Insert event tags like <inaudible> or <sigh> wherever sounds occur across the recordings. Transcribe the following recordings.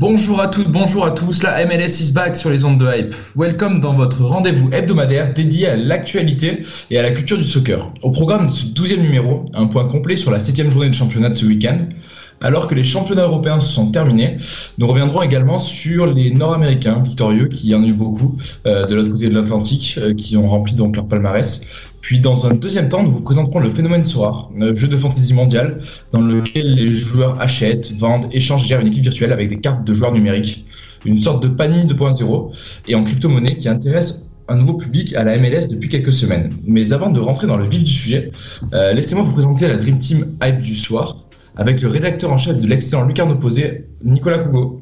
Bonjour à toutes, bonjour à tous, la MLS is back sur les ondes de hype. Welcome dans votre rendez-vous hebdomadaire dédié à l'actualité et à la culture du soccer. Au programme de ce 12e numéro, un point complet sur la 7 journée de championnat de ce week-end. Alors que les championnats européens se sont terminés, nous reviendrons également sur les Nord-Américains victorieux, qui y en a eu beaucoup euh, de l'autre côté de l'Atlantique, euh, qui ont rempli donc leur palmarès. Puis dans un deuxième temps, nous vous présenterons le phénomène Soir, un jeu de fantasy mondial dans lequel les joueurs achètent, vendent, échangent et gèrent une équipe virtuelle avec des cartes de joueurs numériques. Une sorte de panier 2.0 et en crypto-monnaie qui intéresse un nouveau public à la MLS depuis quelques semaines. Mais avant de rentrer dans le vif du sujet, euh, laissez-moi vous présenter la Dream Team Hype du soir avec le rédacteur en chef de l'excellent Lucarne Opposé, Nicolas Cougo.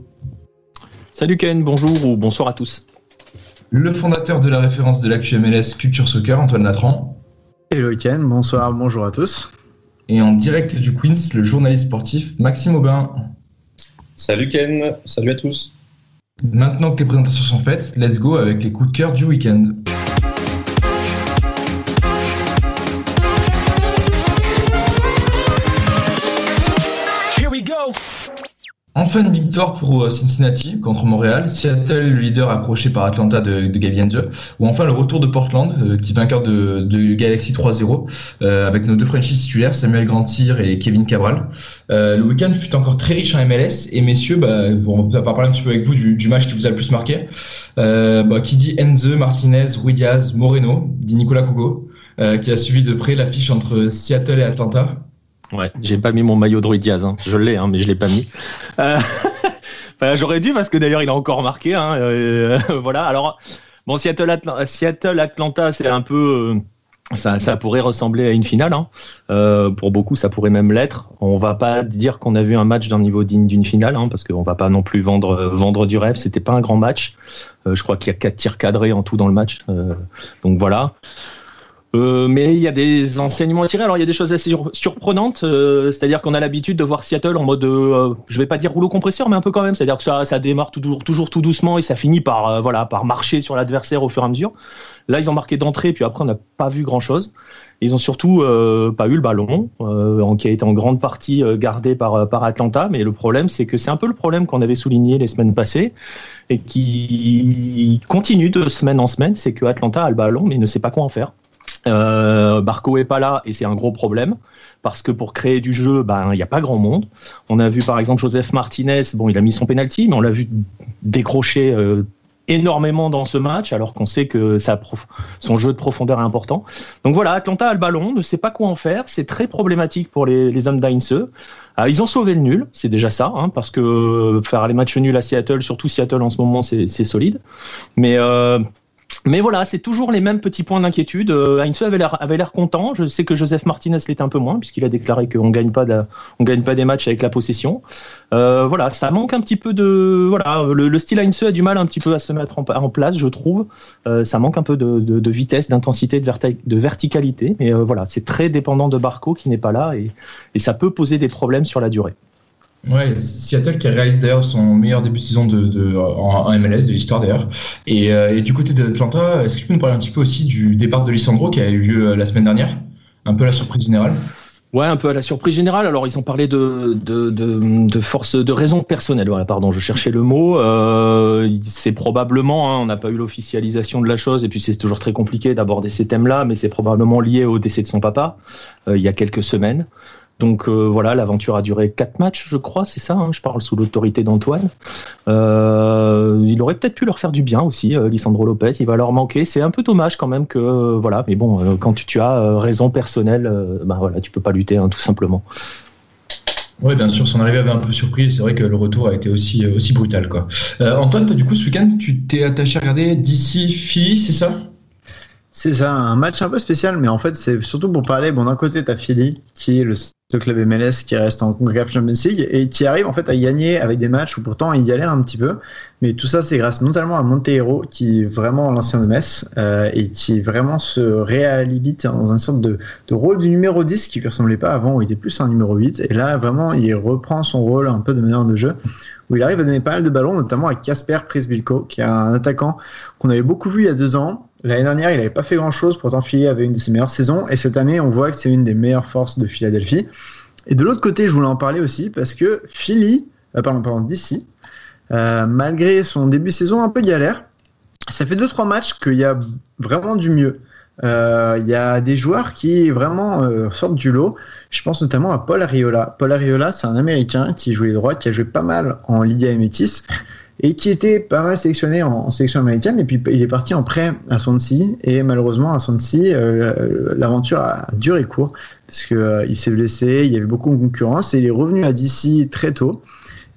Salut Ken, bonjour ou bonsoir à tous. Le fondateur de la référence de l'actu MLS Culture Soccer, Antoine Latran. Hello Ken, bonsoir, bonjour à tous. Et en direct du Queens, le journaliste sportif Maxime Aubin. Salut Ken, salut à tous. Maintenant que les présentations sont faites, let's go avec les coups de cœur du week-end. Enfin une victoire pour euh, Cincinnati contre Montréal, Seattle le leader accroché par Atlanta de, de Heinze, ou enfin le retour de Portland euh, qui vainqueur de, Galaxy 3-0 euh, avec nos deux Frenchies titulaires Samuel Grantier et Kevin Cabral. Euh, le week-end fut encore très riche en MLS et messieurs, bah, on va parler un petit peu avec vous du, match qui vous a le plus marqué. Bah, qui dit Enze, Martinez, Rui Diaz, Moreno, dit Nicolas Cougo, qui a suivi de près l'affiche entre Seattle et Atlanta. Ouais, j'ai pas mis mon maillot de Rui hein. je l'ai, hein, mais je l'ai pas mis. Euh, <laughs> J'aurais dû parce que d'ailleurs il a encore marqué. Hein, euh, <laughs> voilà. Alors bon, Seattle, Atla Seattle Atlanta, c'est un peu. Euh, ça, pourrait ressembler à une finale. Pour beaucoup, ça pourrait même l'être. On va pas dire qu'on a vu un match d'un niveau digne d'une finale, parce qu'on va pas non plus vendre du rêve. C'était pas un grand match. Je crois qu'il y a quatre tirs cadrés en tout dans le match. donc voilà. Euh, mais il y a des enseignements à tirer. Alors il y a des choses assez sur surprenantes, euh, c'est-à-dire qu'on a l'habitude de voir Seattle en mode, euh, je vais pas dire rouleau compresseur, mais un peu quand même. C'est-à-dire que ça, ça démarre toujours, tout doucement et ça finit par, euh, voilà, par marcher sur l'adversaire au fur et à mesure. Là, ils ont marqué d'entrée, puis après on n'a pas vu grand-chose. Ils ont surtout euh, pas eu le ballon, qui a été en grande partie gardé par, par Atlanta. Mais le problème, c'est que c'est un peu le problème qu'on avait souligné les semaines passées et qui continue de semaine en semaine, c'est que Atlanta a le ballon, mais ne sait pas quoi en faire. Euh, Barco est pas là et c'est un gros problème parce que pour créer du jeu, ben il n'y a pas grand monde. On a vu par exemple Joseph Martinez, bon il a mis son penalty, mais on l'a vu décrocher euh, énormément dans ce match alors qu'on sait que son jeu de profondeur est important. Donc voilà, Atlanta a le ballon, ne sait pas quoi en faire, c'est très problématique pour les, les hommes d'Heinze. Ah, ils ont sauvé le nul, c'est déjà ça, hein, parce que faire les matchs nuls à Seattle, surtout Seattle en ce moment, c'est solide. Mais euh, mais voilà, c'est toujours les mêmes petits points d'inquiétude. Euh, Heinze avait l'air content. Je sais que Joseph Martinez l'était un peu moins puisqu'il a déclaré qu'on on gagne pas des matchs avec la possession. Euh, voilà, ça manque un petit peu de voilà le, le style Heinze a du mal un petit peu à se mettre en, place, je trouve. Euh, ça manque un peu de, vitesse, d'intensité, de, verti de, verticalité. Mais voilà, c'est très dépendant de Barco qui n'est pas là et ça peut poser des problèmes sur la durée. Ouais, Seattle qui réalise d'ailleurs son meilleur début de saison de, de en, MLS de l'histoire d'ailleurs. Et, euh, et, du côté d'Atlanta, est-ce que tu peux nous parler un petit peu aussi du départ de Lissandro qui a eu lieu la semaine dernière? Un peu la surprise générale Ouais, un peu à la surprise générale. Alors, ils ont parlé de, de, de, de de raison personnelle. Pardon, je cherchais le mot. Euh, c'est probablement, hein, on n'a pas eu l'officialisation de la chose, et puis c'est toujours très compliqué d'aborder ces thèmes-là, mais c'est probablement lié au décès de son papa euh, il y a quelques semaines. Donc euh, voilà, l'aventure a duré quatre matchs, je crois, c'est ça. hein, je parle sous l'autorité d'Antoine. Euh, il aurait peut-être pu leur faire du bien aussi, euh, Lisandro Lopez. Il va leur manquer. C'est un peu dommage quand même que euh, voilà. Mais bon, euh, quand tu, tu as euh, raison personnelle, euh, bah voilà, tu peux pas lutter, hein, tout simplement. Oui, bien sûr, son arrivée avait un peu surpris. et C'est vrai que le retour a été aussi, aussi brutal. Quoi. Euh, Antoine, toi, du coup, ce week-end, tu t'es attaché à regarder d'ici Philly, c'est ça? C'est ça, un match un peu spécial, mais en fait, c'est surtout pour parler. Bon, d'un côté, t'as Philly, qui est le seul club MLS qui reste en CONCACAF Champions League, et qui arrive en fait à gagner avec des matchs où pourtant il galère un petit peu. Mais tout ça, c'est grâce notamment à Monteiro, qui est vraiment l'ancien de Metz, euh, et qui vraiment se réhabilite dans une sorte de, de rôle du numéro 10 qui lui ressemblait pas avant, où il était plus un numéro 8. Et là, vraiment, il reprend son rôle un peu de meneur de jeu, où il arrive à donner pas mal de ballons, notamment à Casper Prisbilko, qui est un attaquant qu'on avait beaucoup vu il y a deux ans, L'année dernière, il n'avait pas fait grand-chose, pourtant Philly avait une de ses meilleures saisons, et cette année, on voit que c'est une des meilleures forces de Philadelphie. Et de l'autre côté, je voulais en parler aussi, parce que Philly, euh, pardon, pardon, d'ici, euh, malgré son début saison un peu galère, ça fait 2-3 matchs qu'il y a vraiment du mieux. Euh, Il y a des joueurs qui vraiment euh, sortent du lot. Je pense notamment à Paul Ariola. Paul Ariola, c'est un Américain qui joue les droits, qui a joué pas mal en Liga MX et qui était pas mal sélectionné en, sélection américaine. Et puis il est parti en prêt à Swansea et malheureusement à Swansea, euh, l'aventure a duré court parce que euh, s'est blessé, il y avait beaucoup de concurrence et il est revenu à DC très tôt.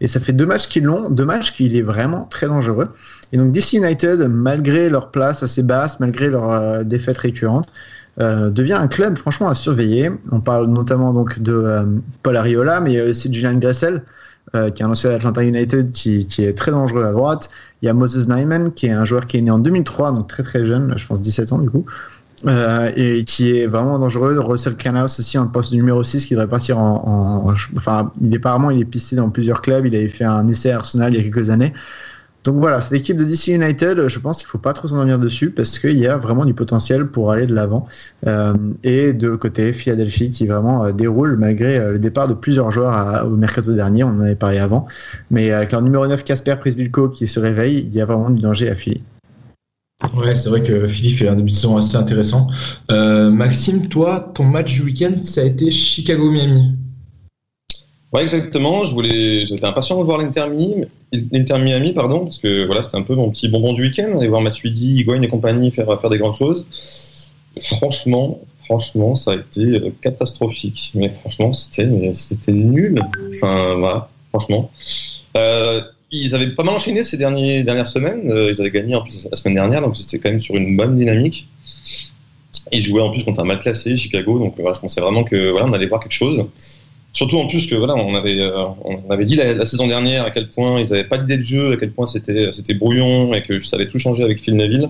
Et ça fait deux matchs qu'ils l'ont, deux matchs qu'il est vraiment très dangereux. Et donc DC United, malgré leur place assez basse, malgré leur euh, défaite récurrente, euh, devient un club franchement à surveiller. On parle notamment donc de Paul Ariola, mais aussi Julian Gressel, euh, qui est un ancien Atlanta United, qui, qui, est très dangereux à droite. Il y a Moses Nyman, qui est un joueur qui est né en 2003, donc très très jeune, je pense 17 ans du coup. Euh, et qui est vraiment dangereux. Russell Canhouse aussi en poste numéro 6 qui devrait partir en, en, enfin il est apparemment il est pisté dans plusieurs clubs, il avait fait un essai à Arsenal il y a quelques années. Donc voilà, cette équipe de DC United, je pense qu'il faut pas trop s'endormir dessus parce qu'il y a vraiment du potentiel pour aller de l'avant. Euh, et de côté, Philadelphie qui vraiment euh, déroule malgré euh, le départ de plusieurs joueurs au mercato dernier, on en avait parlé avant. Mais avec leur numéro 9 Casper Prisbilko qui se réveille, il y a vraiment du danger à Philly. Ouais, c'est vrai que Philippe fait un début de saison assez intéressant. Euh, Maxime, toi, ton match du week-end, ça a été Chicago-Miami. Ouais, exactement. Je voulais, j'étais impatient de voir l'Inter Miami, pardon, parce que voilà, c'était un peu mon petit bonbon du week-end, aller voir Matuidi, Higuain et compagnie faire, faire des grandes choses. Franchement, franchement, ça a été catastrophique. Mais franchement, c'était, c'était nul. Enfin, voilà, franchement. Euh, ils avaient pas mal enchaîné ces derniers, dernières semaines. Ils avaient gagné en plus la semaine dernière, donc c'était quand même sur une bonne dynamique. Ils jouaient en plus contre un mal classé, Chicago, donc voilà, je pensais vraiment que voilà, on allait voir quelque chose. Surtout en plus que voilà, on avait, euh, on avait dit la, saison dernière à quel point ils n'avaient pas d'idée de jeu, à quel point c'était, brouillon et que ça avait tout changé avec Phil Neville.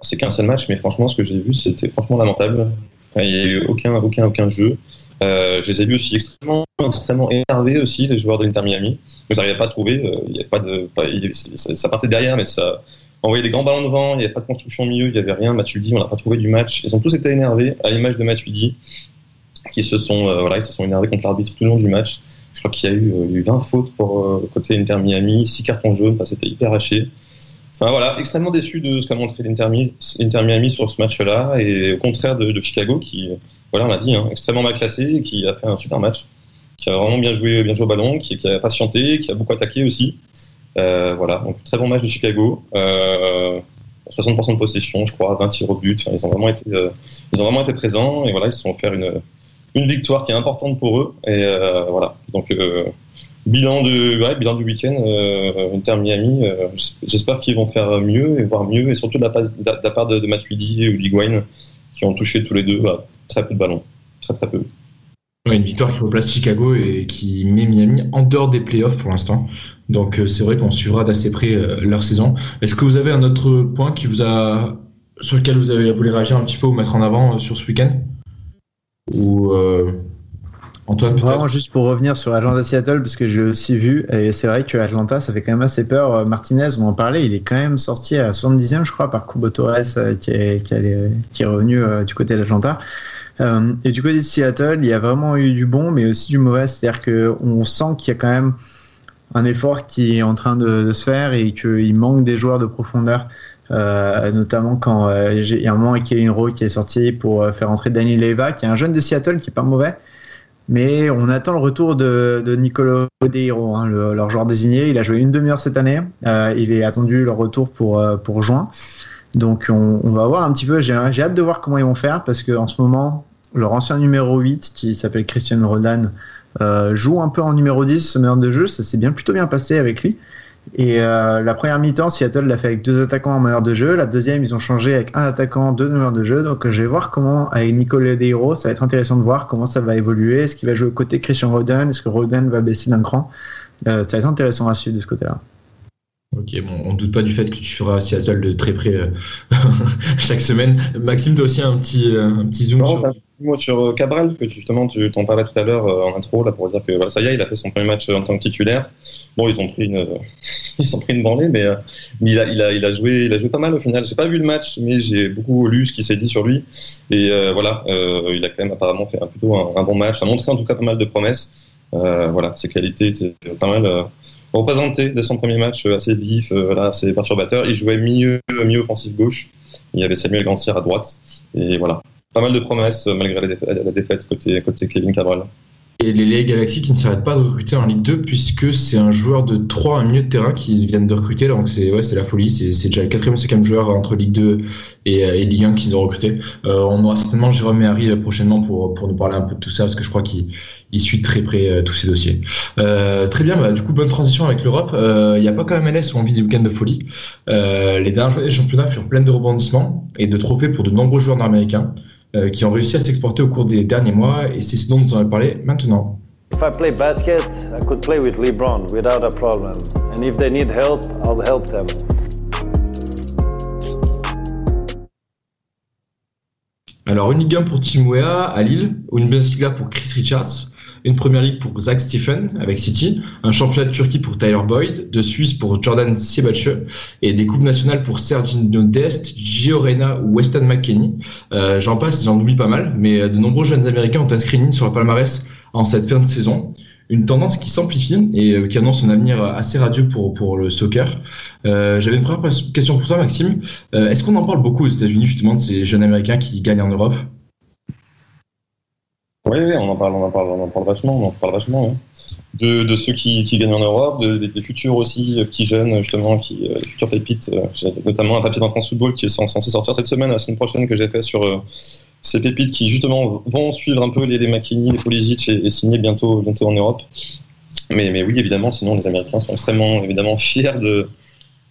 C'est qu'un seul match, mais franchement, ce que j'ai vu, c'était franchement lamentable. Il n'y a eu aucun, aucun, aucun jeu. Euh, je les ai vus aussi extrêmement, extrêmement énervés aussi, les joueurs de l'Inter Miami. Ils n'arrivaient pas à se trouver. Euh, y pas de, pas, ça, partait derrière, mais ça envoyait des grands ballons devant. Il n'y avait pas de construction au milieu. Il n'y avait rien. Matuidi, on n'a pas trouvé du match. Ils ont tous été énervés, à l'image de Matuidi, qui se sont, euh, voilà, ils se sont énervés contre l'arbitre tout le long du match. Je crois qu'il y a eu, eu 20 fautes pour côté Inter Miami, 6 cartons jaunes. Enfin, c'était hyper haché. Voilà, extrêmement déçu de ce qu'a montré l'Inter Miami sur ce match-là, et au contraire de, Chicago, qui, voilà, on l'a dit, hein, extrêmement mal classé, qui a fait un super match, qui a vraiment bien joué, bien joué au ballon, qui, a patienté, qui a beaucoup attaqué aussi. Euh, voilà, donc très bon match de Chicago. Euh, 60% de possession, je crois, 20 tirs au but. Ils ont vraiment été, euh, ils ont vraiment été présents, et voilà, ils se sont fait une, une victoire qui est importante pour eux. Et euh, voilà, donc bilan de bilan du week-end euh, Inter Miami euh, j'espère qu'ils vont faire mieux et voir mieux. Et surtout de la, de la part de, de Liguine qui ont touché tous les deux bah, très peu de ballons. Très très peu. Une victoire qui replace Chicago et qui met Miami en dehors des playoffs pour l'instant. Donc euh, c'est vrai qu'on suivra d'assez près euh, leur saison. Est-ce que vous avez un autre point qui vous a sur lequel vous avez voulu réagir un petit peu ou mettre en avant euh, sur ce week-end? Ou Antoine, Vraiment juste pour revenir sur Atlanta Seattle, parce que j'ai aussi vu, et c'est vrai que Atlanta, ça fait quand même assez peur. Martinez, on en parlait, il est quand même sorti à la 70e, je crois, par Kubo Torres, qui est, qui est, qui est revenu euh, du côté d'Atlanta. Euh, et du côté de Seattle, il y a vraiment eu du bon, mais aussi du mauvais. C'est-à-dire qu'on sent qu'il y a quand même un effort qui est en train de se faire et qu'il manque des joueurs de profondeur. Euh, notamment quand euh, il y a un moment Kevin Rowe qui est sorti pour faire entrer Danny Leva, qui est un jeune de Seattle qui est pas mauvais, Mais on attend le retour de, de Nicolo hein, le- leur joueur désigné. Il a joué une demi-heure cette année. Euh, il est attendu le retour pour, euh, pour juin. Donc on, on va voir un petit peu. J'ai hâte de voir comment ils vont faire parce qu'en ce moment, leur ancien numéro 8, qui s'appelle Christian Rodan, euh, joue un peu en numéro 10 ce meneur de jeu. Ça s'est bien plutôt bien passé avec lui. Et euh, la première mi-temps, Seattle l'a fait avec deux attaquants en meneur de jeu. La deuxième, ils ont changé avec un attaquant, deux meneurs de jeu. Donc je vais voir comment, avec Nicolas Deiro, ça va être intéressant de voir comment ça va évoluer. Est-ce qu'il va jouer au côté Christian Roden Est-ce que Roden va baisser d'un cran? Euh, Ça va être intéressant à suivre de ce côté-là. Ok, bon, on ne doute pas du fait que tu suivras Seattle de très près euh, <laughs> chaque semaine. Maxime, tu as aussi un petit, euh, un petit zoom Non, sur. Mot sur euh, Cabral, que justement tu t'en parlais tout à l'heure euh, en intro, là, pour dire que voilà, ça y est, il a fait son premier match euh, en tant que titulaire. Bon, ils ont pris une, <laughs> ils ont pris une branlée, mais, il, a, il, a, il, a joué, il a joué pas mal au final. J'ai pas vu le match, mais j'ai beaucoup lu ce qui s'est dit sur lui. Et voilà, euh, il a quand même apparemment fait un, plutôt un, bon match, a montré en tout cas pas mal de promesses. Euh, voilà, ses qualités étaient pas mal représentées dès son premier match, assez vif, voilà, assez perturbateur. Il jouait milieu, milieu offensif gauche. Il y avait Samuel Gancière à droite. Et voilà, pas mal de promesses euh, malgré la défaite, côté, côté Kevin Cabral. Et les LA Galaxy qui ne s'arrêtent pas de recruter en Ligue 2 puisque c'est un joueur de 3 un milieu de terrain qu'ils viennent de recruter. Donc c'est ouais, la folie. C'est déjà le quatrième ou cinquième joueur entre Ligue 2 et, euh, et Ligue 1 qu'ils ont recruté. Euh, on aura certainement Jérôme et Harry prochainement pour, pour nous parler un peu de tout ça parce que je crois qu'il il suit très près tous ces dossiers. Très bien, bah, du coup, bonne transition avec l'Europe. Il n'y a pas qu'un MLS où on vit des week-ends de folie. Les dernières journées des championnats furent pleines de rebondissements et de trophées pour de nombreux joueurs nord-américains euh, qui ont réussi à s'exporter au cours des derniers mois et c'est ce dont nous allons parler maintenant. If I play basket, I could play with LeBron without a problem. And if they need help, I'll help them. Alors, une Ligue 1 pour Team Weah à Lille, une Bundesliga pour Chris Richards, une Première Ligue pour Zach Stephen avec City, un championnat de Turquie pour Tyler Boyd, de Suisse pour Jordan Siebatche et des coupes nationales pour Sergio Dest, Gio Reyna ou Weston McKennie. Euh, j'en passe, j'en oublie pas mal, mais de nombreux jeunes Américains ont une ligne sur le palmarès en cette fin de saison. Une tendance qui s'amplifie et qui annonce un avenir assez radieux pour, pour le soccer. Euh, J'avais une première question pour toi, Maxime. Euh, Est-ce qu'on en parle beaucoup aux États-Unis, justement, de ces jeunes Américains qui gagnent en Europe? Oui, on en parle, on en parle, on en parle vachement, on en parle vachement. Hein. De, de, ceux qui, qui, gagnent en Europe, de, des, futurs aussi, petits jeunes, justement, qui, euh, futurs pépites. Euh, notamment un papier dans France Football qui est censé sortir cette semaine, la semaine prochaine, que j'ai fait sur euh, ces pépites qui, justement, vont suivre un peu les, les les Pulisic et, et, signer bientôt, bientôt en Europe. Mais, mais oui, évidemment, sinon, les Américains sont extrêmement, évidemment, <laughs> fiers de,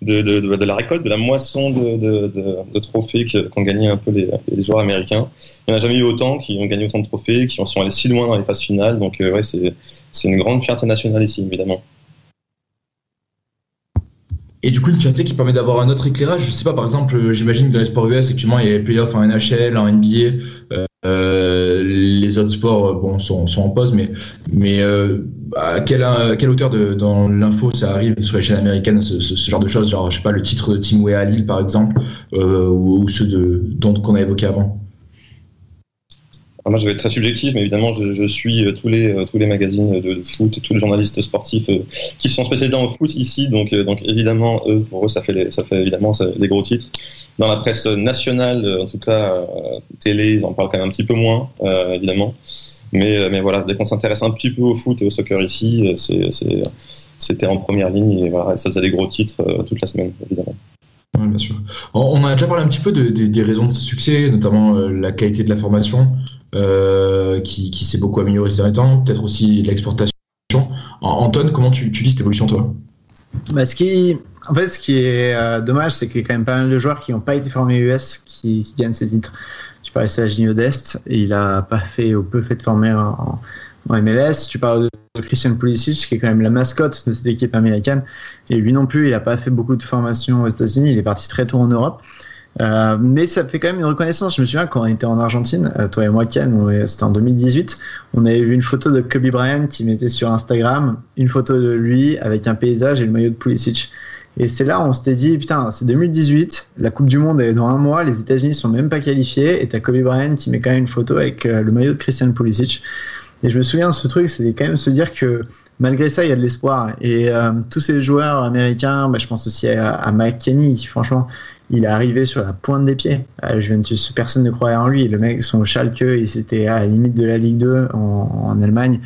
de, de, de, de, la récolte, de la moisson de, de trophées qu'ont gagné un peu les, joueurs américains. Il n'y en a jamais eu autant qui ont gagné autant de trophées, qui sont allés si loin dans les phases finales. Donc, euh, ouais, c'est une grande fierté nationale ici, évidemment. Et du coup, une fierté qui permet d'avoir un autre éclairage. Je sais pas, par exemple, j'imagine que dans les sports US, actuellement, il y a les playoffs en NHL, en NBA. Euh, les autres sports bon, sont, en pause, mais, mais euh, à, quelle, quelle hauteur dans l'info ça arrive sur les chaînes américaines, ce, genre de choses? Genre, je sais pas, le titre de Team Way à Lille, par exemple, euh, ou, ou, ceux de, dont qu'on a évoqué avant moi, je vais être très subjectif, mais évidemment, je, suis tous les, tous les magazines de, foot tous les journalistes sportifs euh, qui sont spécialisés en foot ici. Donc, euh, donc évidemment, eux, pour eux, ça fait, ça fait évidemment des gros titres. Dans la presse nationale, en tout cas, euh, télé, ils en parlent quand même un petit peu moins, euh, évidemment. Mais, mais voilà, dès qu'on s'intéresse un petit peu au foot et au soccer ici, c'était en première ligne et voilà, ça faisait des gros titres euh, toute la semaine, évidemment. Bien. On a déjà parlé un petit peu de, de, des raisons de ce succès, notamment euh, la qualité de la formation, euh, qui, s'est beaucoup améliorée ces derniers temps, peut-être aussi l'exportation. Antoine, comment tu, tu lis cette évolution, toi? Bah, ce qui, en fait, ce qui est euh, dommage, c'est qu'il y a quand même pas mal de joueurs qui n'ont pas été formés US qui, gagnent ces titres. Tu parlais de Sergio Dest, il a pas fait ou peu fait de former en, en MLS. Tu parles de Christian Pulisic, qui est quand même la mascotte de cette équipe américaine. Et lui non plus, il n'a pas fait beaucoup de formation aux États-Unis. Il est parti très tôt en Europe. Euh, mais ça fait quand même une reconnaissance. Je me souviens quand on était en Argentine, euh, toi et moi, Ken, c'était en 2018, on avait vu une photo de Kobe Bryant qui mettait sur Instagram une photo de lui avec un paysage et le maillot de Pulisic. Et c'est là on s'était dit, putain, c'est 2018, la Coupe du Monde est dans un mois, les États-Unis sont même pas qualifiés, et t'as Kobe Bryant qui met quand même une photo avec euh, le maillot de Christian Pulisic. Et je me souviens de ce truc, c'était quand même se dire que malgré ça, il y a de l'espoir. Et euh, tous ces joueurs américains, bah, je pense aussi à, à Kenny, franchement, il est arrivé sur la pointe des pieds à Juventus. Personne ne croyait en lui. Le mec, son Schalke, il c'était à la limite de la Ligue 2 en, Allemagne.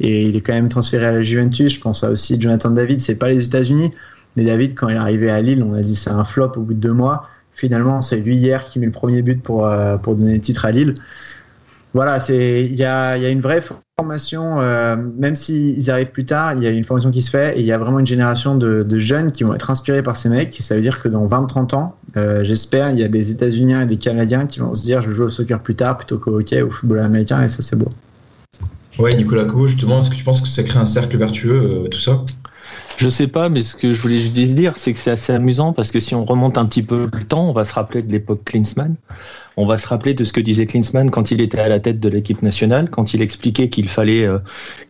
Et il est quand même transféré à la Juventus. Je pense à aussi Jonathan David. C'est pas les États-Unis. Mais David, quand il est arrivé à Lille, on a dit c'est un flop au bout de deux mois. Finalement, c'est lui hier qui met le premier but pour, euh, pour donner le titre à Lille. Voilà, il y a, y a, une vraie formation, euh, même s'ils arrivent plus tard, il y a une formation qui se fait et il y a vraiment une génération de, de, jeunes qui vont être inspirés par ces mecs. Ça veut dire que dans 20-30 ans, euh, j'espère, il y a des États-Unis et des Canadiens qui vont se dire je vais jouer au soccer plus tard plutôt qu'au hockey ou au football américain et ça c'est beau. Ouais, Nicolas Co, justement, est-ce que tu penses que ça crée un cercle vertueux, tout ça? Je sais pas, mais ce que je voulais juste dire, c'est que c'est assez amusant parce que si on remonte un petit peu le temps, on va se rappeler de l'époque Klinsmann. On va se rappeler de ce que disait Klinsmann quand il était à la tête de l'équipe nationale, quand il expliquait qu'il fallait euh,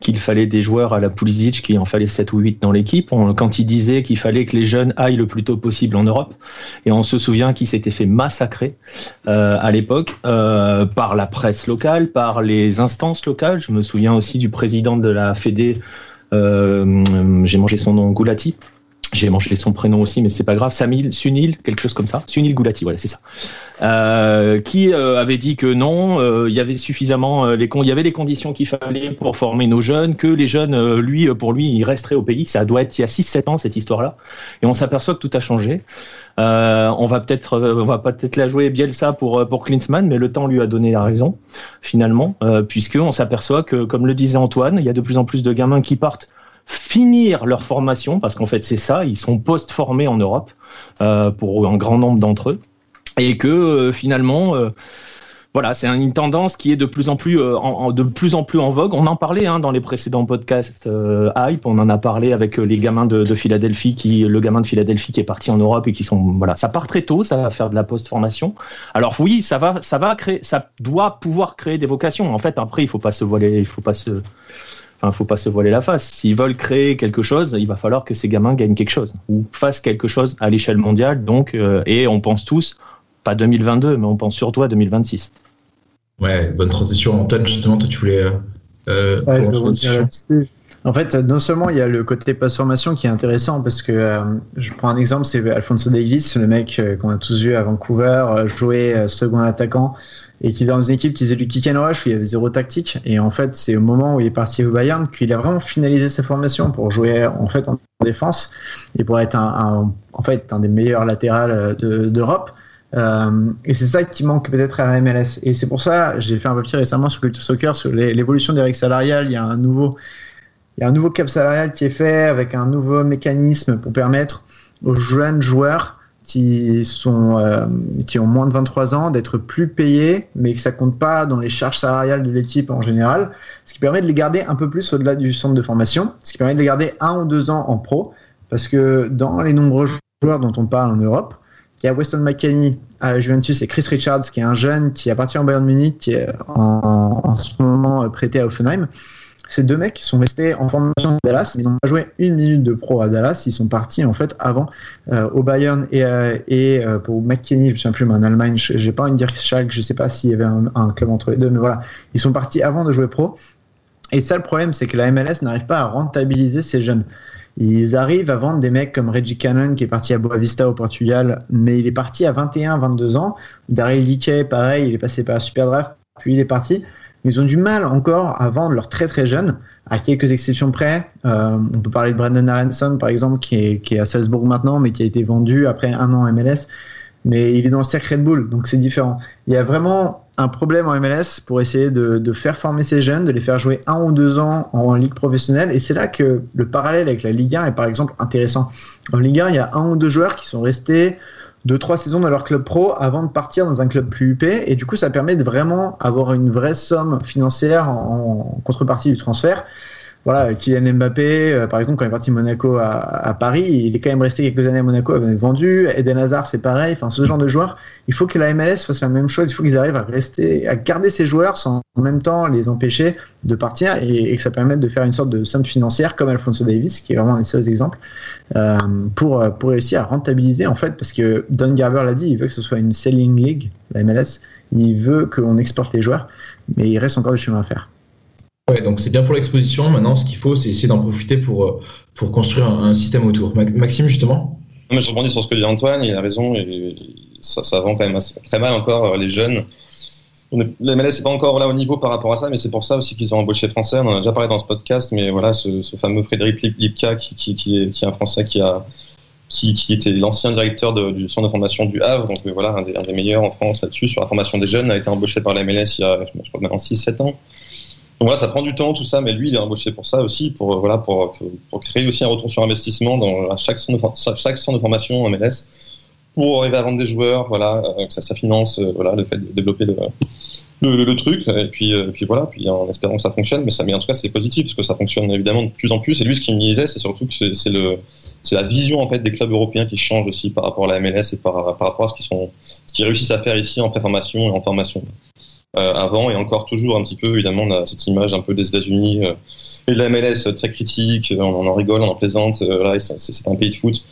qu'il fallait des joueurs à la Pulisic, qu'il en fallait 7 ou 8 dans l'équipe, quand il disait qu'il fallait que les jeunes aillent le plus tôt possible en Europe. Et on se souvient qu'il s'était fait massacrer euh, à l'époque euh, par la presse locale, par les instances locales. Je me souviens aussi du président de la Fédé j'ai mangé son nom Goulati. J'ai mangé son prénom aussi, mais c'est pas grave. Samil, Sunil, quelque chose comme ça. Sunil Goulati, voilà, c'est ça. Euh, qui euh, avait dit que non, euh, il y avait suffisamment les il y avait les conditions qu'il fallait pour former nos jeunes, que les jeunes, lui, pour lui, ils resteraient au pays. Ça doit être il y a 6-7 ans cette histoire-là, et on s'aperçoit que tout a changé. on va peut-être, on va peut-être la jouer Bielsa pour pour Klinsmann, mais le temps lui a donné la raison finalement, puisque on s'aperçoit que, comme le disait Antoine, il y a de plus en plus de gamins qui partent finir leur formation, parce qu'en fait c'est ça, ils sont post-formés en Europe euh, pour un grand nombre d'entre eux, et que euh, finalement, euh, voilà, c'est une tendance qui est de plus en plus, en, de plus en plus en vogue. On en parlait hein, dans les précédents podcasts hype, on en a parlé avec les gamins de, de, Philadelphie, qui, le gamin de Philadelphie qui est parti en Europe et qui sont, voilà, ça part très tôt, ça va faire de la post-formation. Alors oui, ça va, ça va créer, ça doit pouvoir créer des vocations. En fait, après, il faut pas se voiler, il faut pas se Enfin, faut pas se voiler la face. S'ils veulent créer quelque chose, il va falloir que ces gamins gagnent quelque chose ou fassent quelque chose à l'échelle mondiale. Donc, euh, et on pense tous, pas 2022, mais on pense surtout à 2026. Ouais, bonne transition. Antoine, justement, toi, tu voulais. Euh, ouais, en fait, non seulement il y a le côté post-formation qui est intéressant parce que euh, je prends un exemple, c'est Alfonso Davis, le mec qu'on a tous vu à Vancouver, jouer second attaquant et qui est dans une équipe qui faisait du kick and rush où il y avait zéro tactique. Et en fait, c'est au moment où il est parti au Bayern qu'il a vraiment finalisé sa formation pour jouer en fait en défense et pour être un, en fait un des meilleurs latérales d'Europe. euh, et c'est ça qui manque peut-être à la MLS. Et c'est pour ça, j'ai fait un papier récemment sur Culture Soccer sur l'évolution des règles salariales. Il y a un nouveau, il y a un nouveau cap salarial qui est fait avec un nouveau mécanisme pour permettre aux jeunes joueurs qui, sont, euh, qui ont moins de 23 ans d'être plus payés, mais que ça compte pas dans les charges salariales de l'équipe en général, ce qui permet de les garder un peu plus au-delà du centre de formation, ce qui permet de les garder un ou deux ans en pro, parce que dans les nombreux joueurs dont on parle en Europe, il y a Weston McKennie à Juventus et Chris Richards, qui est un jeune qui appartient au Bayern Munich, qui est en, en ce moment prêté à Offenheim. Ces deux mecs sont restés en formation à Dallas, mais n'ont pas joué une minute de pro à Dallas. Ils sont partis en fait avant euh, au Bayern et, euh, euh, pour McKinney, je ne sais plus, mais en Allemagne, j'ai pas envie de dire Schalke, je sais pas s'il y avait un, club entre les deux, mais voilà, ils sont partis avant de jouer pro. Et ça, le problème, c'est que la MLS n'arrive pas à rentabiliser ces jeunes. Ils arrivent à vendre des mecs comme Reggie Cannon qui est parti à Boavista au Portugal, mais il est parti à 21, 22 ans. Daryl Lickey, pareil, il est passé par Superdraft, puis il est parti ils ont du mal encore à vendre leurs très très jeunes, à quelques exceptions près. Euh, on peut parler de Brandon Aronson, par exemple, qui est, qui est à Salzbourg maintenant, mais qui a été vendu après un an en MLS. Mais il est dans le cercle Red Bull, donc c'est différent. Il y a vraiment un problème en MLS pour essayer de, faire former ces jeunes, de les faire jouer un ou deux ans en ligue professionnelle. Et c'est là que le parallèle avec la Ligue 1 est par exemple intéressant. En Ligue 1, il y a un ou deux joueurs qui sont restés deux trois saisons dans leur club pro avant de partir dans un club plus UP et du coup ça permet de vraiment avoir une vraie somme financière en, contrepartie du transfert voilà, Kylian Mbappé, euh, par exemple, quand il est parti Monaco à, à, Paris, il est quand même resté quelques années à Monaco, il avait vendu. Eden Hazard, c'est pareil. Enfin, ce genre de joueurs, il faut que la MLS fasse la même chose. Il faut qu'ils arrivent à rester, à garder ces joueurs sans en même temps les empêcher de partir et, et que ça permette de faire une sorte de somme financière comme Alfonso Davis, qui est vraiment un seul exemple, euh, pour, pour réussir à rentabiliser en fait, parce que Don Garber l'a dit, il veut que ce soit une selling league, la MLS. Il veut qu'on exporte les joueurs, mais il reste encore du chemin à faire. Ouais, donc c'est bien pour l'exposition. Maintenant, ce qu'il faut, c'est essayer d'en profiter pour, pour construire un, système autour. Maxime, justement? Je rebondis sur ce que dit Antoine, il a raison, et ça, vend quand même assez- très mal encore euh, les jeunes. La MLS n'est pas encore là au niveau par rapport à ça, mais c'est pour ça aussi qu'ils ont embauché français. On en a déjà parlé dans ce podcast, mais voilà, ce, fameux Frédéric Lip- Lipka, qui, qui, qui est, qui est un français qui a qui, était l'ancien directeur du centre de formation du Havre, donc euh, voilà, un des, un des meilleurs en France là-dessus, sur la formation des jeunes, a été embauché par la MLS il y a, je crois, maintenant 6-7 ans. Donc voilà, ça prend du temps, tout ça, mais lui, il est embauché pour ça aussi, pour, euh, voilà, pour, pour créer aussi un retour sur investissement dans chaque centre de, chaque centre de formation MLS, pour arriver à vendre des joueurs, voilà, euh, que ça, ça finance euh, voilà, le fait de développer le, le, truc, et puis, euh, puis voilà, puis en espérant que ça fonctionne, mais, ça, mais en tout cas, c'est positif, parce que ça fonctionne évidemment de plus en plus, et lui, ce qu'il me disait, c'est surtout que c'est- c'est le c'est la vision en fait des clubs européens qui change aussi par rapport à la MLS et par, par rapport à ce qu'ils sont ce qu'ils réussissent à faire ici en préformation et en formation. Euh, avant et encore toujours un petit peu évidemment on a cette image un peu des États-Unis euh, et de la MLS euh, très critique, on, en rigole, on en plaisante, c'est un pays de foot.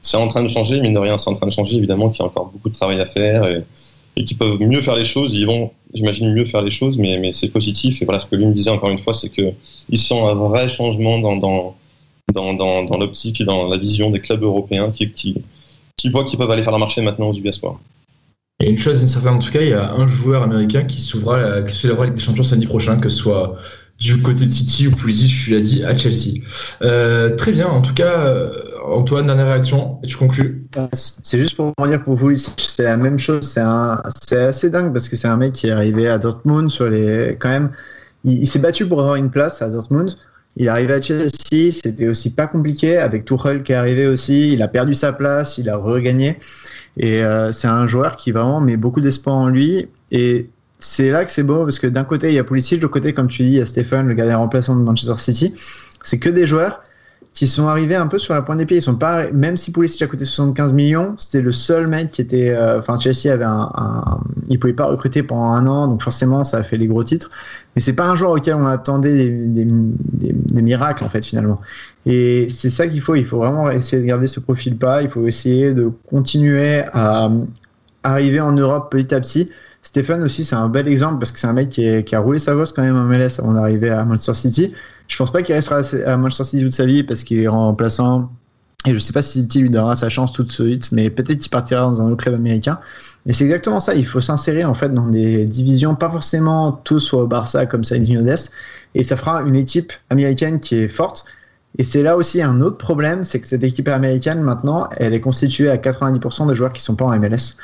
C'est en train de changer, mine de rien, c'est en train de changer évidemment qu'il y a encore beaucoup de travail à faire et, et qu'ils peuvent mieux faire les choses, ils vont j'imagine mieux faire les choses mais, c'est positif et voilà ce que lui me disait encore une fois c'est que il sent un vrai changement dans, dans dans, dans, l'optique et dans la vision des clubs européens qui, qui, qui voient qu'ils peuvent aller faire la marché maintenant aux Sport. Et une chose est certaine, en tout cas, il y a un joueur américain qui s'ouvrira, la- qui se lèvera avec des champions samedi prochain, que ce soit du côté de City ou Pulisic, je l'ai dit, à Chelsea. Euh, très bien, en tout cas, euh, Antoine, dernière réaction, et tu conclus. C'est juste pour vous dire pour Pulisic, c'est la même chose. C'est assez dingue parce que c'est un mec qui est arrivé à Dortmund sur les, quand même, il s'est battu pour avoir une place à Dortmund. Il est arrivé à Chelsea, c'était aussi pas compliqué avec Tuchel qui est arrivé aussi. Il a perdu sa place, il a regagné. Et euh, c'est un joueur qui vraiment met beaucoup d'espoir en lui. Et c'est là que c'est beau parce que d'un côté il y a Pulisic, de l'autre côté comme tu dis il y a Stephen, le gardien remplaçant de Manchester City. C'est que des joueurs qui sont arrivés un peu sur la pointe des pieds. Ils sont pas, même si Pulisic a coûté 75 millions, c'était le seul mec qui était, euh, enfin Chelsea avait un, un, il pouvait pas recruter pendant un an, donc forcément ça a fait les gros titres. Mais c'est pas un joueur auquel on attendait des, miracles en fait finalement. Et c'est ça qu'il faut. Il faut vraiment essayer de garder ce profil pas. Il faut essayer de continuer à arriver en Europe petit à petit. Stéphane aussi, c'est un bel exemple parce que c'est un mec qui, a roulé sa bosse quand même en MLS avant d'arriver à Manchester City. Je pense pas qu'il restera à Manchester City toute sa vie parce qu'il est remplaçant. Et je sais pas si City lui donnera sa chance tout de suite, mais peut-être qu'il partira dans un autre club américain. Et c'est exactement ça. Il faut s'insérer en fait dans des divisions, pas forcément tous au Barça comme ça, Dest. Et ça fera une équipe américaine qui est forte. Et c'est là aussi un autre problème, c'est que cette équipe américaine maintenant, elle est constituée à 90% de joueurs qui sont pas en MLS.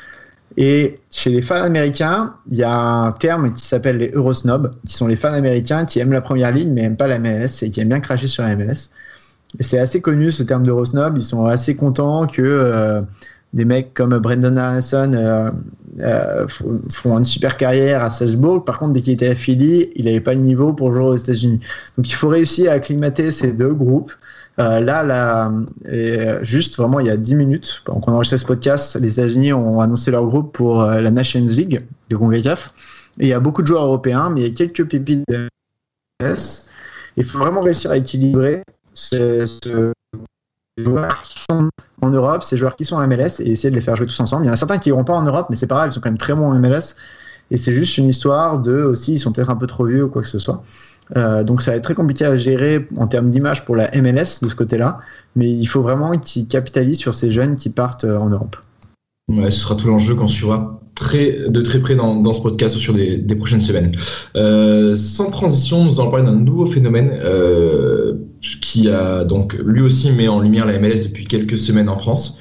Et chez les fans américains, il y a un terme qui s'appelle les Eurosnobs, qui sont les fans américains qui aiment la première ligne mais n'aiment pas la MLS et qui aiment bien cracher sur la MLS. C'est assez connu ce terme d'Eurosnob. Ils sont assez contents que euh, des mecs comme Brendan Harrison euh, euh, font une super carrière à Salzbourg. Par contre, dès qu'il était à Philly, il n'avait pas le niveau pour jouer aux États-Unis. Donc il faut réussir à acclimater ces deux groupes. Euh, là, là juste vraiment, il y a 10 minutes, pendant qu'on enregistrait ce podcast, les États-Unis ont annoncé leur groupe pour euh, la Nations League de CONCACAF. Et il y a beaucoup de joueurs européens, mais il y a quelques pépites de MLS. Il faut vraiment réussir à équilibrer ce joueurs qui sont en Europe, ces joueurs qui sont en MLS, et essayer de les faire jouer tous ensemble. Il y en a certains qui iront pas en Europe, mais c'est pas grave, ils sont quand même très bons en MLS. Et c'est juste une histoire de aussi, ils sont peut-être un peu trop vieux ou quoi que ce soit. Euh, donc ça va être très compliqué à gérer en termes d'image pour la MLS de ce côté-là, mais il faut vraiment qu'ils capitalisent sur ces jeunes qui partent euh, en Europe. Ouais, ce sera tout l'enjeu qu'on suivra de très près dans, ce podcast sur les, des prochaines semaines. Euh, sans transition, nous allons parler d'un nouveau phénomène qui a donc lui aussi met en lumière la MLS depuis quelques semaines en France.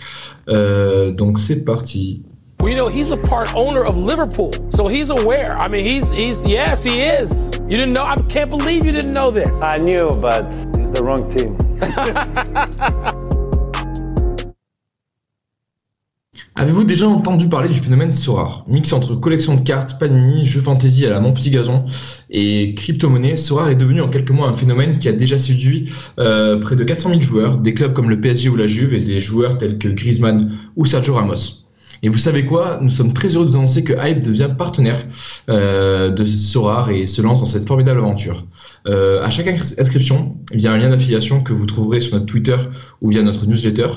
Donc c'est parti. Well, you know, he's a part owner of Liverpool, so he's aware. I mean, he's he's yes, he is. You didn't know? I can't believe you didn't know this. I knew, but it's the wrong team. <laughs> Avez-vous déjà entendu parler du phénomène Sorare Mix entre collection de cartes, panini, jeux fantasy à la mon petit gazon et crypto-monnaie, Sorare est devenu en quelques mois un phénomène qui a déjà séduit euh, près de 400 000 joueurs, des clubs comme le PSG ou la Juve et des joueurs tels que Griezmann ou Sergio Ramos. Et vous savez quoi? Nous sommes très heureux de vous annoncer que Hype devient partenaire euh, de Sorare et se lance dans cette formidable aventure. Euh, à chaque inscription, via un lien d'affiliation que vous trouverez sur notre Twitter ou via notre newsletter,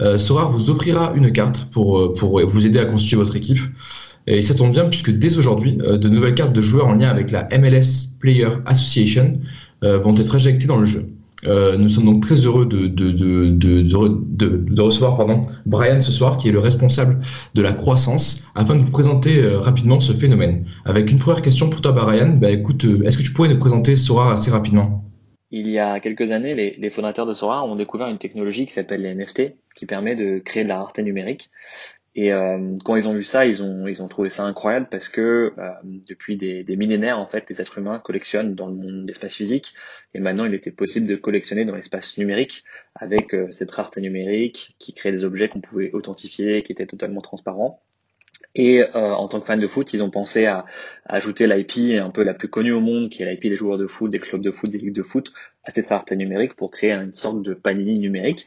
euh, Sorare vous offrira une carte pour, pour vous aider à constituer votre équipe. Et ça tombe bien puisque dès aujourd'hui, euh, de nouvelles cartes de joueurs en lien avec la MLS Player Association euh, vont être injectées dans le jeu. Euh, nous sommes donc très heureux de, recevoir Brian ce soir, qui est le responsable de la croissance, afin de vous présenter euh, rapidement ce phénomène. Avec une première question pour toi, Brian. Bah, euh, est-ce que tu pourrais nous présenter Sora assez rapidement? Il y a quelques années, les, les fondateurs de Sora ont découvert une technologie qui s'appelle les NFT, qui permet de créer de la rareté numérique. Et euh, quand ils ont vu ça, ils ont ils ont trouvé ça incroyable parce que euh, depuis des, des, millénaires en fait, les êtres humains collectionnent dans le monde de l'espace physique et maintenant il était possible de collectionner dans l'espace numérique avec euh, cette rareté numérique qui crée des objets qu'on pouvait authentifier, qui étaient totalement transparents. Et euh, en tant que fan de foot, ils ont pensé à, à ajouter l'IP un peu la plus connue au monde, qui est l'IP des joueurs de foot, des clubs de foot, des ligues de foot, à cette rareté numérique pour créer une sorte de panini numérique.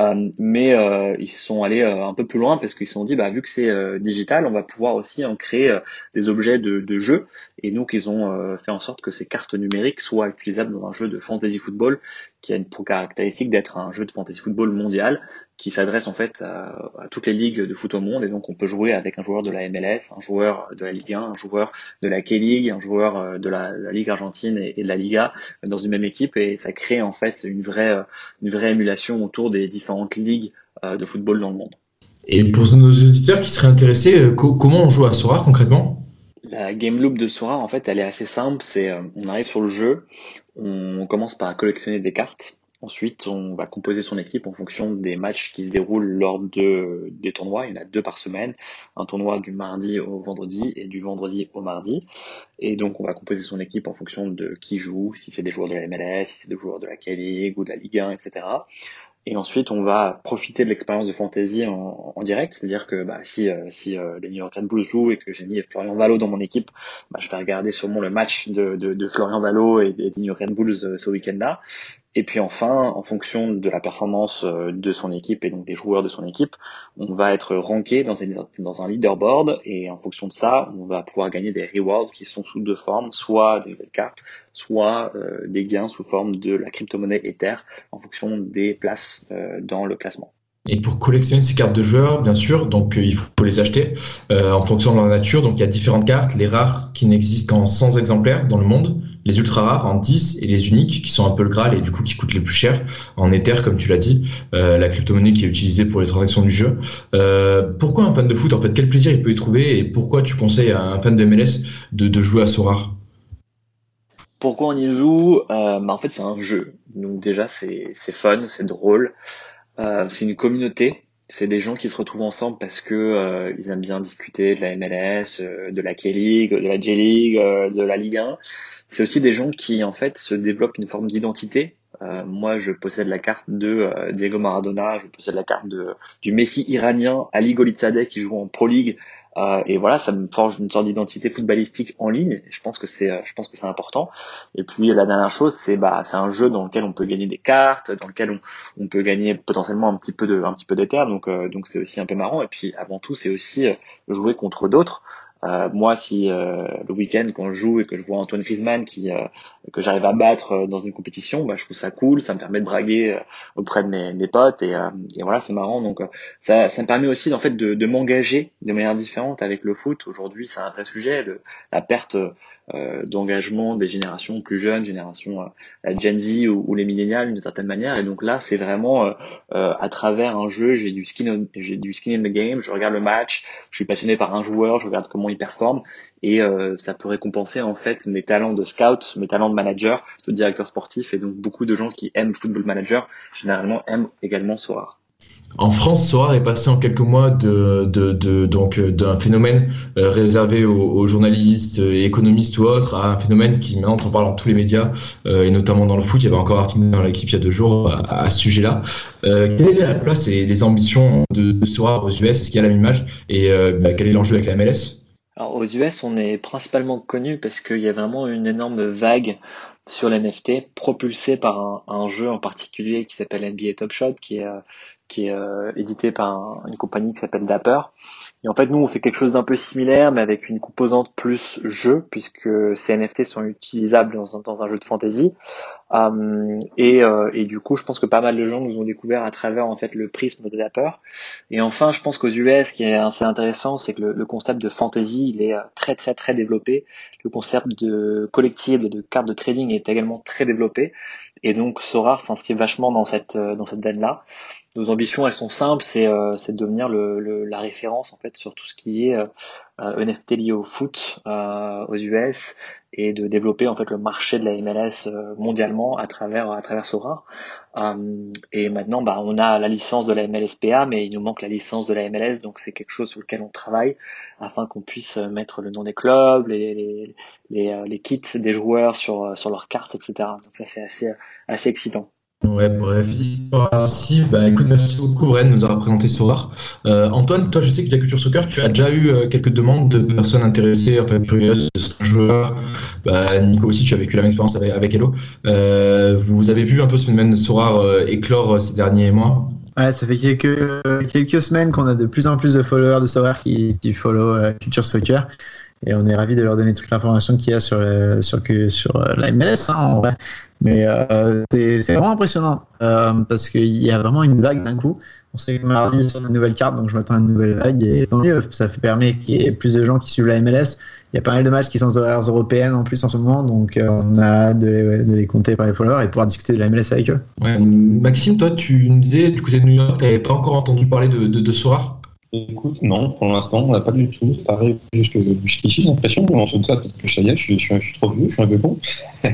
Euh, mais euh, ils sont allés euh, un peu plus loin parce qu'ils se sont dit, bah, vu que c'est digital, on va pouvoir aussi en créer des objets de, de jeu. Et donc ils ont fait en sorte que ces cartes numériques soient utilisables dans un jeu de fantasy football qui a une caractéristique d'être un jeu de fantasy football mondial qui s'adresse en fait à, toutes les ligues de foot au monde. Et donc on peut jouer avec un joueur de la MLS, un joueur de la Ligue 1, un joueur de la K-League, un joueur de la, Ligue argentine et, et, de la Liga dans une même équipe. Et ça crée en fait une vraie, une vraie émulation autour des différentes ligues euh, de football dans le monde. Et pour nos auditeurs qui seraient intéressés, euh, comment on joue à Sora concrètement? La game loop de Sora, en fait, elle est assez simple. C'est, euh, on arrive sur le jeu, on commence par collectionner des cartes. Ensuite, on va composer son équipe en fonction des matchs qui se déroulent lors de, des tournois. Il y en a deux par semaine. Un tournoi du mardi au vendredi et du vendredi au mardi. Et donc, on va composer son équipe en fonction de qui joue, si c'est des joueurs de la MLS, si c'est des joueurs de la K-League ou de la Ligue 1, etc. Et ensuite, on va profiter de l'expérience de fantasy en, direct, c'est-à-dire que bah, si, euh, si euh, les New York Red Bulls jouent et que j'ai mis Florian Valo dans mon équipe, bah, je vais regarder sûrement le match de, de, de Florian Valo et des, New York Red Bulls euh, ce week-end-là. Et puis enfin, en fonction de la performance euh, de son équipe et donc des joueurs de son équipe, on va être ranké dans un, leaderboard et en fonction de ça, on va pouvoir gagner des rewards qui sont sous deux formes, soit des cartes, soit euh, des gains sous forme de la crypto-monnaie Ether en fonction des places euh, dans le classement. Et pour collectionner ces cartes de joueurs, bien sûr, donc il faut les acheter euh, en fonction de leur nature. Donc il y a différentes cartes, les rares qui n'existent qu'en 100 exemplaires dans le monde, les ultra rares en 10 et les uniques qui sont un peu le Graal et du coup qui coûtent les plus cher en Ether, comme tu l'as dit, euh, la crypto-monnaie qui est utilisée pour les transactions du jeu. Euh, pourquoi un fan de foot, en fait, quel plaisir il peut y trouver et pourquoi tu conseilles à un fan de MLS de, de jouer à ce rare? Pourquoi on y joue? Bah, En fait, c'est un jeu. Donc déjà, c'est fun, c'est drôle. Euh, c'est une communauté. C'est des gens qui se retrouvent ensemble parce que euh, ils aiment bien discuter de la MLS, euh, de la K-League, de la J-League, de la Ligue 1. C'est aussi des gens qui en fait se développent une forme d'identité moi, je possède la carte de Diego Maradona, je possède la carte de, du Messi iranien Ali Golizadeh qui joue en Pro League euh, et voilà, ça me forge une sorte d'identité footballistique en ligne. Je pense que c'est, euh, je pense que c'est important. Et puis la dernière chose, c'est bah, c'est un jeu dans lequel on peut gagner des cartes, dans lequel on, on peut gagner potentiellement un petit peu de, un petit peu d'éther. Donc euh, donc c'est aussi un peu marrant. Et puis avant tout, c'est aussi jouer contre d'autres. Euh, moi, si euh, le week-end quand je joue et que je vois Antoine Griezmann qui euh, que j'arrive à battre dans une compétition, bah, je trouve ça cool, ça me permet de braguer auprès de mes, mes potes et, et voilà, c'est marrant. Donc ça, ça me permet aussi en fait de, de m'engager de manière différente avec le foot. Aujourd'hui, c'est un vrai sujet, le, la perte euh, d'engagement des générations plus jeunes, génération euh, Gen Z ou, ou les millénials d'une certaine manière. Et donc là, c'est vraiment euh, à travers un jeu, j'ai du skin, j'ai du skin in the game. Je regarde le match, je suis passionné par un joueur, je regarde comment il performe, et ça peut récompenser en fait mes talents de scout, mes talents de manager, de directeur sportif. Et donc beaucoup de gens qui aiment Football Manager généralement aiment également Soir. En France, Sora est passé en quelques mois de, de, de donc d'un phénomène euh, réservé aux, journalistes, et économistes ou autres, à un phénomène qui maintenant on parle dans tous les médias euh, et notamment dans le foot. Il y avait encore un dans l'équipe il y a deux jours à, ce sujet-là. Euh, quelle est la place et les ambitions de, Sora aux US Est-ce qu'il y a la même image? Et bah, quel est l'enjeu avec la MLS aux US, on est principalement connu parce qu'il y a vraiment une énorme vague sur l'NFT propulsée par un, un, jeu en particulier qui s'appelle NBA Top Shot qui est qui est euh, édité par une compagnie qui s'appelle Dapper. Et en fait, nous, on fait quelque chose d'un peu similaire, mais avec une composante plus jeu, puisque ces NFT sont utilisables dans un, dans un jeu de fantasy. Euh, et, euh, et, du coup, je pense que pas mal de gens nous ont découvert à travers en fait le prisme de la peur. Et enfin, je pense qu'aux US, ce qui est assez intéressant, c'est que le, concept de fantasy, il est euh, très très très développé. Le concept de collectible, de carte de trading est également très développé. Et donc, Sorar s'inscrit vachement dans cette dans cette veine-là nos ambitions, elles sont simples, c'est euh, de devenir le, le, la référence en fait sur tout ce qui est euh, euh NFT lié au foot euh, aux US et de développer en fait le marché de la MLS euh, mondialement à travers à travers Sora. et maintenant, bah, on a la licence de la MLSPA, mais il nous manque la licence de la MLS, donc c'est quelque chose sur lequel on travaille afin qu'on puisse mettre le nom des clubs, les, les, les, les kits des joueurs sur sur leurs cartes, etc. Donc ça c'est assez assez excitant. Ouais, bref, histoire Bah, écoute, merci beaucoup, Ren, de nous avoir présenté ce soir. Euh, Antoine, toi, je sais que la culture soccer, tu as déjà eu euh, quelques demandes de personnes intéressées, enfin curieuses, de joueurs. Bah, Nico aussi, tu as vécu la même expérience avec, Hello. Euh, vous avez vu un peu ce phénomène de Sorar euh, éclore ces derniers mois? Ouais, ça fait quelques, quelques semaines qu'on a de plus en plus de followers de Sorar qui, qui follow culture soccer et on est ravi de leur donner toute l'information qu'il y a sur, le, sur, sur la MLS hein, en vrai. Mais euh, c'est vraiment impressionnant euh, parce qu'il y a vraiment une vague d'un coup. On sait que mardi c'est une nouvelle carte, donc je m'attends à une nouvelle vague et tant mieux. Ça permet qu'il y ait plus de gens qui suivent la MLS. Il y a pas mal de matchs qui sont aux horaires européennes en plus en ce moment, donc euh, on a hâte de les, compter par les followers et pouvoir discuter de la MLS avec eux. Maxime, toi, tu nous disais du côté de New York, tu n'avais pas encore entendu parler de, de, de Sora Écoute, non, pour l'instant, on n'a pas du tout. Ça paraît jusqu'ici, j'ai l'impression. En tout cas, peut-être que ça y est, je suis, je, je trop vieux, je suis un peu con. <laughs>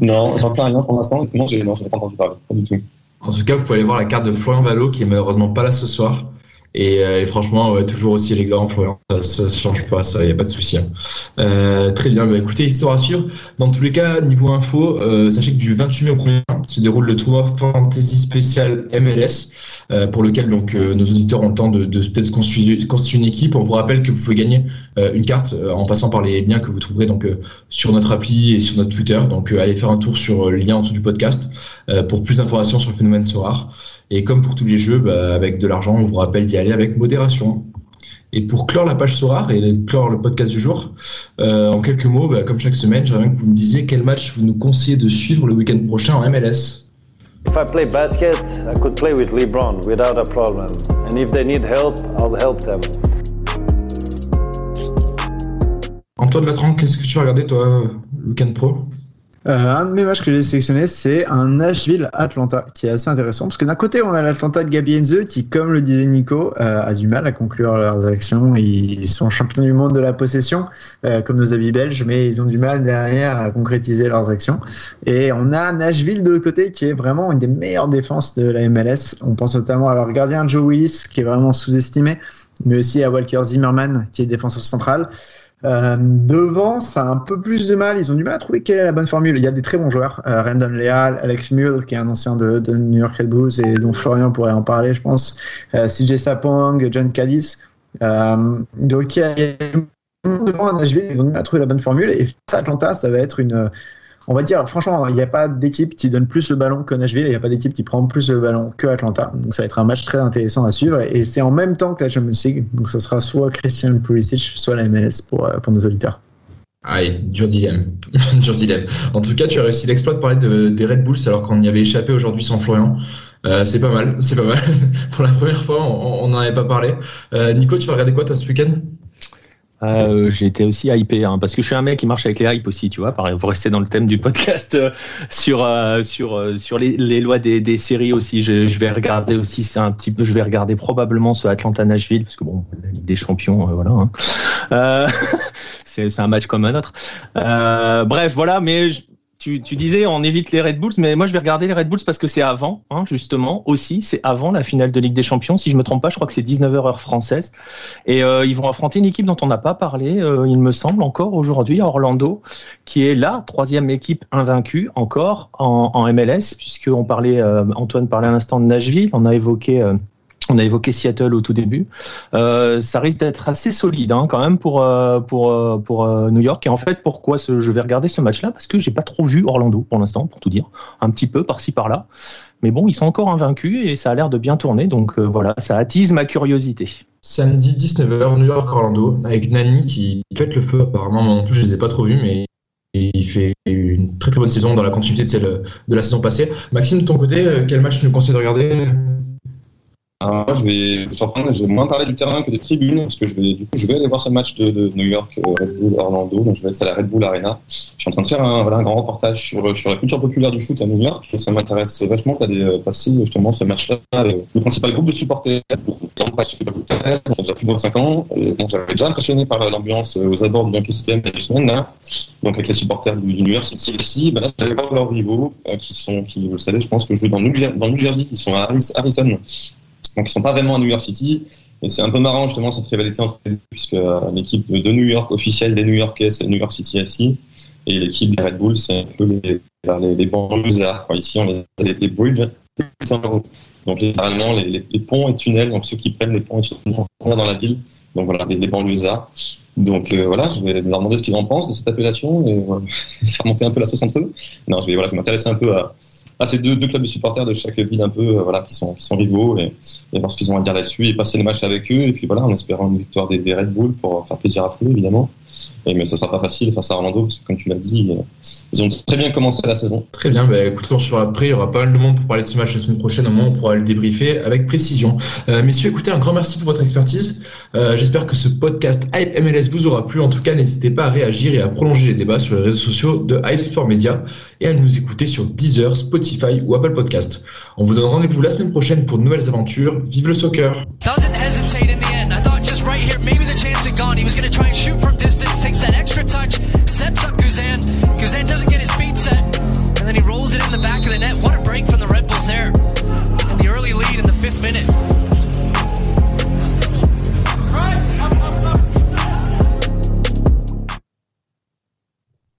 non, j'en sais rien pour l'instant. Non, j'ai pas entendu parler, pas du tout. En tout cas, vous pouvez aller voir la carte de Florian Valo, qui est malheureusement pas là ce soir. Et, euh, et, franchement, ouais, toujours aussi élégant, Florian, ça ne change pas, ça, il n'y a pas de souci. Hein. Euh, très bien, bah, écoutez, histoire à suivre. Dans tous les cas, niveau info, euh, sachez que du 28 mai au 1er se déroule le tournoi Fantasy Spécial MLS, euh, pour lequel donc euh, nos auditeurs ont le temps de, de peut-être constituer, constituer, une équipe. On vous rappelle que vous pouvez gagner euh, une carte en passant par les liens que vous trouverez donc sur notre appli et sur notre Twitter. Donc allez faire un tour sur le lien en dessous du podcast pour plus d'informations sur le phénomène Sorar. Et comme pour tous les jeux, bah, avec de l'argent, on vous rappelle d'y aller avec modération. Et pour clore la page Sorar et clore le podcast du jour, euh, en quelques mots, bah, comme chaque semaine, j'aimerais bien que vous me disiez quel match vous nous conseillez de suivre le week-end prochain en MLS. If I play basket, I could play with LeBron without a problem. And if they need help, I'll help them. Antoine Latran, qu'est-ce que tu as regardé toi, le week-end pro? Euh, un de mes matchs que j'ai sélectionné, c'est un Nashville-Atlanta, qui est assez intéressant, parce que d'un côté, on a l'Atlanta de Gabi Enze, qui, comme le disait Nico, euh, a du mal à conclure leurs actions. Ils sont champions du monde de la possession, euh, comme nos amis belges, mais ils ont du mal derrière à concrétiser leurs actions. Et on a Nashville de l'autre côté, qui est vraiment une des meilleures défenses de la MLS. On pense notamment à leur gardien Joe Willis, qui est vraiment sous-estimé, mais aussi à Walker Zimmerman, qui est défenseur central. Euh, devant, ça a un peu plus de mal. Ils ont du mal à trouver quelle est la bonne formule. Il y a des très bons joueurs. Euh, Randon Leal, Alex Muir, qui est un ancien de, New York Red Bulls et dont Florian pourrait en parler, je pense. Euh, CJ Sapong, John Cadiz. Donc, il y a devant à Nashville, ils ont du mal à trouver la bonne formule. Et Atlanta, ça va être une on va dire, franchement, il n'y a pas d'équipe qui donne plus le ballon que Nashville, il n'y a pas d'équipe qui prend plus le ballon que Atlanta. Donc ça va être un match très intéressant à suivre. Et c'est en même temps que la Champions League. Donc ce sera soit Christian Pulisic, soit la MLS pour, euh, pour nos auditeurs. Aïe, dur dilemme. <laughs> dur dilemme. En tout cas, tu as réussi l'exploit de parler de, des Red Bulls alors qu'on y avait échappé aujourd'hui sans Florian. Euh, c'est pas mal, <laughs> c'est pas mal. <laughs> pour la première fois, on n'en avait pas parlé. Euh, Nico, tu vas regarder quoi toi ce week-end? Euh, été aussi hypé hein, parce que je suis un mec qui marche avec les hypes aussi, tu vois, pour rester dans le thème du podcast euh, sur euh, sur euh, sur les, les, lois des, des séries aussi. Je, je, vais regarder aussi, c'est un petit peu, je vais regarder probablement ce Atlanta Nashville parce que bon, la Ligue des Champions, voilà. Hein. <laughs> c'est un match comme un autre. bref, voilà, mais je, tu, tu, disais on évite les Red Bulls, mais moi je vais regarder les Red Bulls parce que c'est avant, hein, justement, aussi, c'est avant la finale de Ligue des Champions. Si je me trompe pas, je crois que c'est 19h heure française. Et euh, ils vont affronter une équipe dont on n'a pas parlé, euh, il me semble, encore aujourd'hui, Orlando, qui est la troisième équipe invaincue encore en, en MLS, puisqu'on parlait, euh, Antoine parlait à l'instant de Nashville, on a évoqué euh, on a évoqué Seattle au tout début. Euh, ça risque d'être assez solide hein, quand même pour euh, pour euh, pour New York. Et en fait, pourquoi je vais regarder ce match-là? Parce que j'ai pas trop vu Orlando pour l'instant, pour tout dire, un petit peu par-ci par-là. Mais bon, ils sont encore invaincus et ça a l'air de bien tourner. Donc voilà, ça attise ma curiosité. Samedi 19h, New York Orlando, avec Nani qui pète le feu apparemment. Moi non je les ai pas trop vus, mais il fait une très très bonne saison dans la continuité de celle de la saison passée. Maxime, de ton côté, quel match tu nous conseilles de regarder? Alors moi, je vais je vais moins parler du terrain que des tribunes, parce que je vais, du coup, je vais aller voir ce match de, de New York, euh, Red Bull Orlando, donc je vais être à la Red Bull Arena. Je suis en train de faire un, voilà, un grand reportage sur, sur la culture populaire du foot à New York, et ça m'intéresse vachement d'aller euh, passer justement ce match-là. Le principal groupe de supporters, on plus de 25 ans, j'avais déjà impressionné par l'ambiance aux abords du Yankee Stadium il y a semaines, là, donc avec les supporters du, New York City ici, ben là, j'allais voir leurs rivaux, euh, qui sont, qui, vous le savez, je pense que jouent dans New, dans New Jersey, qui sont à Harrison. Donc ils sont pas vraiment à New York City. Et c'est un peu marrant justement cette rivalité entre les deux, puisque euh, l'équipe de New York officielle des New Yorkais, c'est New York City FC. Et l'équipe des Red Bull, c'est un peu les, les, les banlieusards. Ici, on les appelle les bridge. Donc littéralement, les, les, ponts et tunnels, donc ceux qui prennent les ponts et tunnels dans la ville. Donc voilà, les, les banlieusards. Donc euh, voilà, je vais leur demander ce qu'ils en pensent de cette appellation et euh, <laughs> faire monter un peu la sauce entre eux. Non, je vais, voilà, je m'intéresser un peu à, à ces deux, clubs de supporters de chaque ville un peu euh, voilà qui sont qui sont rivaux et, voir ce qu'ils ont à dire là-dessus et passer le match avec eux et puis voilà en espérant une victoire des, Red Bull pour faire plaisir à fou évidemment. Et, mais ça sera pas facile face à Orlando parce que comme tu l'as dit ils ont très bien commencé la saison. Très bien bah, écoutons sur après il y aura pas mal de monde pour parler de ce match la semaine prochaine. Au moins on pourra le débriefer avec précision. Euh, messieurs écoutez un grand merci pour votre expertise. Euh, j'espère que ce podcast Hype MLS vous aura plu. En tout cas n'hésitez pas à réagir et à prolonger les débats sur les réseaux sociaux de Hype Sport Media et à nous écouter sur Deezer Spotify Spotify ou Apple Podcast. On vous donne rendez-vous la semaine prochaine pour de nouvelles aventures. Vive le soccer doesn't get his feet set, and then he rolls it in the back of the net. What a break from the